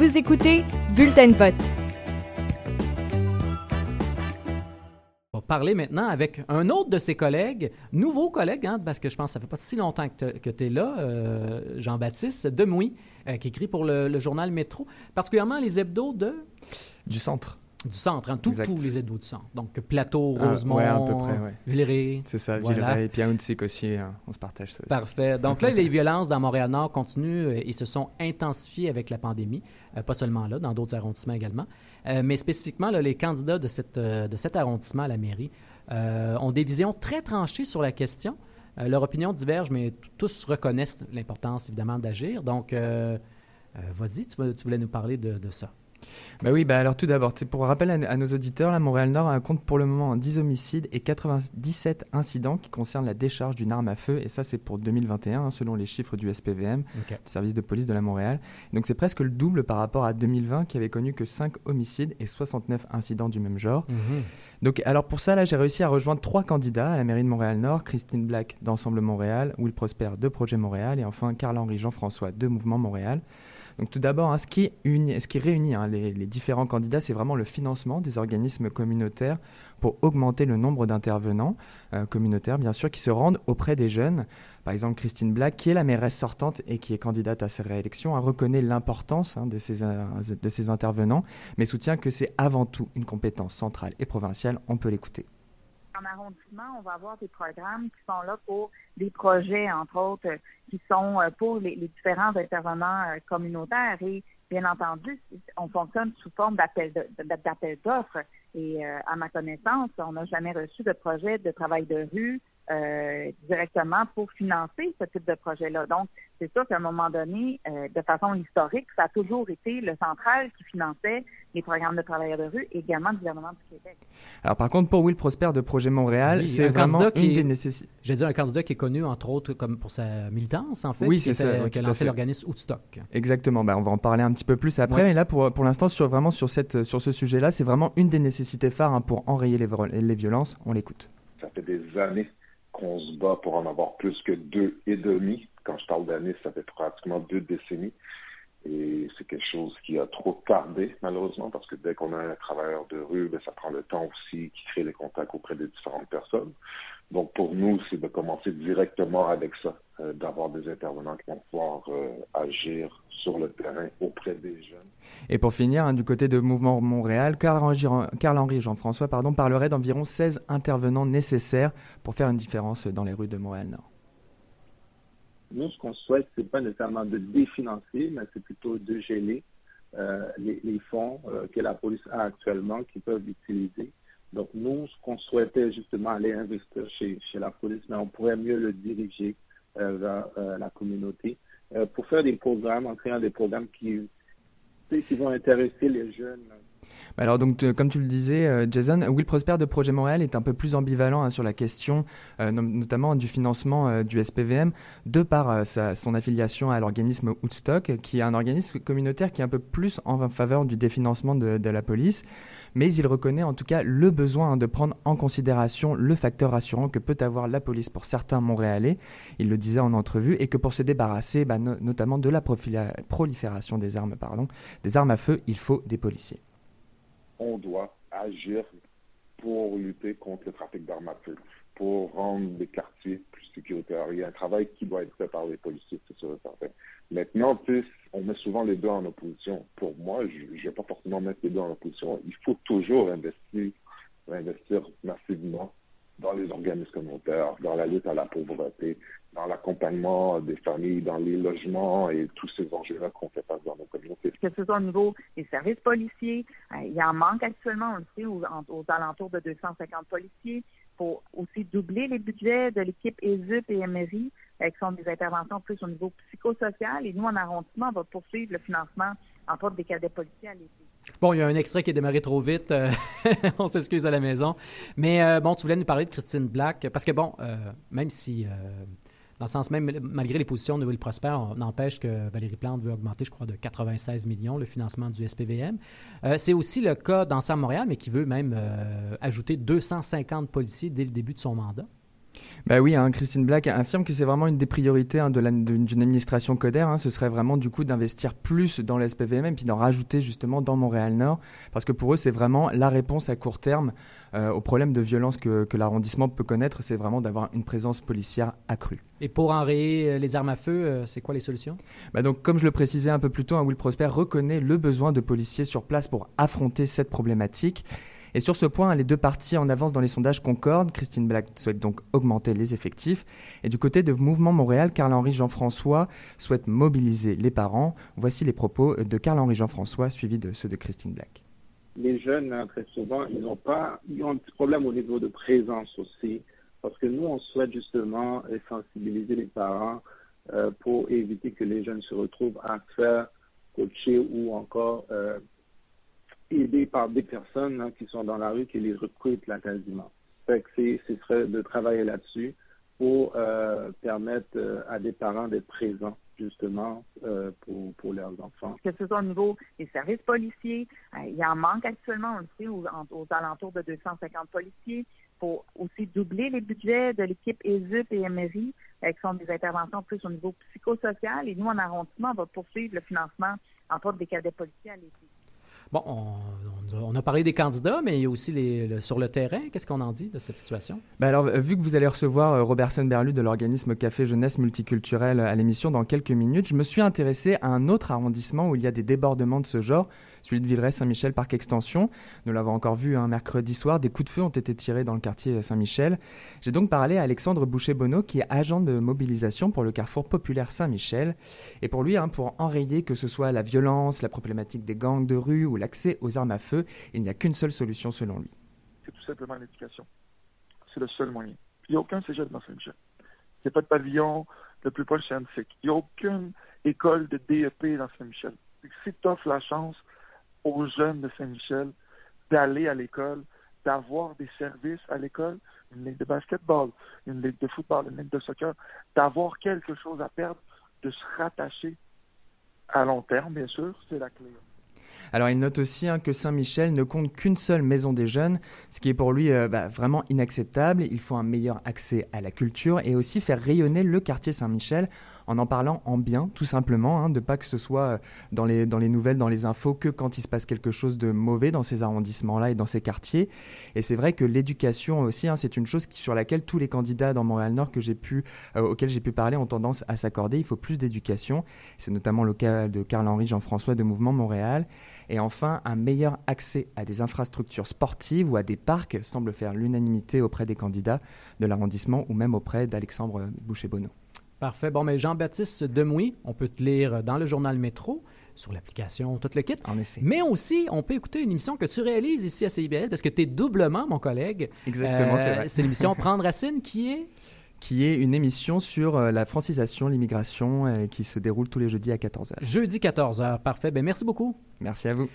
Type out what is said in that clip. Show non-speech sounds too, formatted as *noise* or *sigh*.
Vous écoutez Bulletin vote. On va parler maintenant avec un autre de ses collègues, nouveau collègue, hein, parce que je pense que ça fait pas si longtemps que tu es là, euh, Jean-Baptiste Demouy, euh, qui écrit pour le, le journal Métro, particulièrement les hebdos de... Du centre. Du centre, hein, tous Exact. tous les hebdos du centre. Donc Plateau, Ah, Rosemont, ouais, à peu près, ouais. Villeray. C'est ça, Voilà. Villeray et puis aussi, hein, on se partage ça. aussi. Parfait. Donc là, *laughs* les violences dans Montréal-Nord continuent euh, et se sont intensifiées avec la pandémie. Euh, pas seulement là, dans d'autres arrondissements également. Euh, mais spécifiquement, là, les candidats de, cette, de cet arrondissement à la mairie euh, ont des visions très tranchées sur la question. Leur opinion diverge, mais tous reconnaissent l'importance, évidemment, d'agir. Donc, vas-y, tu, voulais nous parler de, de ça. Bah oui, bah alors tout d'abord, pour rappel à, à nos auditeurs, la Montréal-Nord a un compte pour le moment 10 homicides et 97 incidents qui concernent la décharge d'une arme à feu, et ça c'est pour 2021, hein, selon les chiffres du SPVM, OK. du service de police de la Montréal. Donc c'est presque le double par rapport à 2020 qui avait connu que 5 homicides et 69 incidents du même genre. Donc, alors pour ça, là, j'ai réussi à rejoindre trois candidats à la mairie de Montréal-Nord Christine Black d'Ensemble Montréal, Will Prosper de Projet Montréal et enfin Carl-Henri Jean-François de Mouvement Montréal. Donc, tout d'abord, hein, ce, qui réunit hein, les, différents candidats, c'est vraiment le financement des organismes communautaires pour augmenter le nombre d'intervenants euh, communautaires, bien sûr, qui se rendent auprès des jeunes. Par exemple, Christine Black, qui est la mairesse sortante et qui est candidate à sa réélection, a reconnaît l'importance hein, euh, de ces intervenants, mais soutient que c'est avant tout une compétence centrale et provinciale. On peut l'écouter. En arrondissement, on va avoir des programmes qui sont là pour des projets, entre autres, euh, qui sont euh, pour les, différents intervenants euh, communautaires. Et bien entendu, on fonctionne sous forme d'appel d'offres. Et à ma connaissance, on n'a jamais reçu de projet de travail de rue euh, directement pour financer ce type de projet-là. Donc, c'est sûr qu'à un moment donné, euh, de façon historique, ça a toujours été le central qui finançait les programmes de travailleurs de rue, également le gouvernement du Québec. Alors par contre, pour Will Prosper de Projet Montréal, Oui, c'est un vraiment candidat qui une des nécessités. J'ai dit un candidat qui est connu, entre autres, comme pour sa militance, en fait. Oui, qui c'est ça, oui, Qui a lancé l'organisme Woodstock. Exactement, bah, on va en parler un petit peu plus après, Ouais. mais là pour, pour l'instant, sur, vraiment sur, cette, sur ce sujet-là, c'est vraiment une des nécessités phares hein, pour enrayer les, les violences. On l'écoute. Ça fait des années qu'on se bat pour en avoir plus que deux et demi. Quand je parle d'années, ça fait pratiquement deux décennies. Et c'est quelque chose qui a trop tardé, malheureusement, parce que dès qu'on a un travailleur de rue, ben, ça prend le temps aussi qui crée les contacts auprès des différentes personnes. Donc, pour nous, c'est de commencer directement avec ça, euh, d'avoir des intervenants qui vont pouvoir euh, agir sur le terrain auprès des jeunes. Et pour finir, hein, du côté de Mouvement Montréal, Carl-Henri Jean-François parlerait d'environ 16 intervenants nécessaires pour faire une différence dans les rues de Montréal-Nord. Nous, ce qu'on souhaite, c'est pas nécessairement de définancer, mais c'est plutôt de geler euh, les, les fonds euh, que la police a actuellement qu'ils peuvent utiliser. Donc, nous, ce qu'on souhaitait justement aller investir chez, chez la police, mais on pourrait mieux le diriger euh, vers euh, la communauté euh, pour faire des programmes, en créant des programmes qui, qui vont intéresser les jeunes. Alors donc, euh, comme tu le disais, euh, Jason, Will Prosper de Projet Montréal est un peu plus ambivalent hein, sur la question, euh, notamment du financement du SPVM, de par son affiliation à l'organisme Woodstock, qui est un organisme communautaire qui est un peu plus en faveur du définancement de, la police, mais il reconnaît en tout cas le besoin hein, de prendre en considération le facteur rassurant que peut avoir la police pour certains Montréalais, il le disait en entrevue, et que pour se débarrasser bah, no- notamment de la prolifération des armes, pardon, des armes à feu, il faut des policiers. On doit agir pour lutter contre le trafic d'armes à feu, pour rendre les quartiers plus sécuritaires. Il y a un travail qui doit être fait par les policiers, c'est sûr et certain. Maintenant, on met souvent les deux en opposition. Pour moi, je ne vais pas forcément mettre les deux en opposition. Il faut toujours investir, investir massivement dans les organismes communautaires, dans la lutte à la pauvreté, dans l'accompagnement des familles, dans les logements et tous ces enjeux-là qu'on fait face dans nos communautés. que ce soit au niveau des services policiers. Euh, il en manque actuellement, on sait, aux, en- aux alentours de 250 policiers. Il faut aussi doubler les budgets de l'équipe ESUP et MRI, euh, qui sont des interventions plus au niveau psychosocial. Et nous, en arrondissement, on va poursuivre le financement, entre autres, des cadets policiers à. Bon, il y a un extrait qui est démarré trop vite. euh, *laughs* on s'excuse à la maison. Mais euh, bon, tu voulais nous parler de Christine Black. Parce que bon, euh, même si, dans le sens même, malgré les positions de Will Prosper, on n'empêche que Valérie Plante veut augmenter, je crois, de 96 millions le financement du SPVM. C'est aussi le cas d'Ensemble Montréal, mais qui veut même ajouter 250 policiers dès le début de son mandat. Bah oui, hein, Christine Black affirme que c'est vraiment une des priorités hein, d'une administration Coder. Hein. ce serait vraiment du coup d'investir plus dans l'SPVM puis d'en rajouter justement dans Montréal-Nord, parce que pour eux c'est vraiment la réponse à court terme euh, au problème de violence que, l'arrondissement peut connaître, c'est vraiment d'avoir une présence policière accrue. Et pour enrayer euh, les armes à feu, euh, c'est quoi les solutions? Bah donc, Comme je le précisais un peu plus tôt, Will Prosper reconnaît le besoin de policiers sur place pour affronter cette problématique. Et sur ce point, les deux parties en avance dans les sondages concordent. Christine Black souhaite donc augmenter les effectifs. Et du côté de Mouvement Montréal, Carl-Henri Jean-François souhaite mobiliser les parents. Voici les propos de Carl-Henri Jean-François, suivis de ceux de Christine Black. Les jeunes, hein, très souvent, ils ont pas, ils ont un petit problème au niveau de présence aussi. Parce que nous, on souhaite justement sensibiliser les parents euh, pour éviter que les jeunes se retrouvent à faire coacher ou encore euh, aidés par des personnes hein, qui sont dans la rue qui les recrutent là quasiment. Fait que ce serait de travailler là-dessus pour euh, permettre euh, à des parents d'être présents justement euh, pour, pour leurs enfants. Que ce soit au niveau des services policiers, il y en manque actuellement, on le sait, aux, alentours de 250 policiers. pour aussi doubler les budgets de l'équipe ESUP et MRI, qui sont des interventions plus au niveau psychosocial. Et nous, en arrondissement, on va poursuivre le financement, entre autres, des cadets policiers à l'été. Bon, on, a parlé des candidats, mais il y a aussi sur le terrain. Qu'est-ce qu'on en dit de cette situation? Ben alors, vu que vous allez recevoir euh, Robertson Berlu de l'organisme Café Jeunesse Multiculturelle à l'émission dans quelques minutes, je me suis intéressé à un autre arrondissement où il y a des débordements de ce genre, celui de Villeray-Saint-Michel Parc Extension. Nous l'avons encore vu un mercredi soir, des coups de feu ont été tirés dans le quartier Saint-Michel. J'ai donc parlé à Alexandre Boucher-Bonneau, qui est agent de mobilisation pour le carrefour populaire Saint-Michel. Et pour lui, hein, pour enrayer que ce soit la violence, la problématique des gangs de rue ou l'accès aux armes à feu, il n'y a qu'une seule solution selon lui. C'est tout simplement l'éducation. C'est le seul moyen. Il n'y a aucun cégep dans Saint-Michel. Il n'y a pas de pavillon le plus proche scientifique. Il n'y a aucune école de DEP dans Saint-Michel. Si tu offres la chance aux jeunes de Saint-Michel d'aller à l'école, d'avoir des services à l'école, une ligue de basketball, une ligue de football, une ligue de soccer, d'avoir quelque chose à perdre, de se rattacher à long terme, bien sûr, c'est la clé. Alors il note aussi hein, que Saint-Michel ne compte qu'une seule maison des jeunes, ce qui est pour lui euh, bah, vraiment inacceptable. Il faut un meilleur accès à la culture et aussi faire rayonner le quartier Saint-Michel en en parlant en bien, tout simplement, hein, de pas que ce soit euh, dans les, dans les nouvelles, dans les infos, que quand il se passe quelque chose de mauvais dans ces arrondissements-là et dans ces quartiers. Et c'est vrai que l'éducation aussi, hein, c'est une chose sur laquelle tous les candidats dans Montréal-Nord que j'ai pu, euh, auxquels j'ai pu parler ont tendance à s'accorder. Il faut plus d'éducation. C'est notamment le cas de Carl-Henri Jean-François de Mouvement Montréal. Et enfin, un meilleur accès à des infrastructures sportives ou à des parcs semble faire l'unanimité auprès des candidats de l'arrondissement ou même auprès d'Alexandre Boucher-Bonneau. Parfait. Bon, mais Jean-Baptiste Demouy, on peut te lire dans le journal Métro, sur l'application, tout le kit. En effet. Mais aussi, on peut écouter une émission que tu réalises ici à CIBL parce que tu es doublement mon collègue. Exactement, c'est vrai. C'est l'émission *laughs* Prendre Racine qui est qui est une émission sur euh, la francisation, l'immigration, euh, qui se déroule tous les jeudis à 14h. Jeudi 14h, parfait. Ben, merci beaucoup. Merci à vous.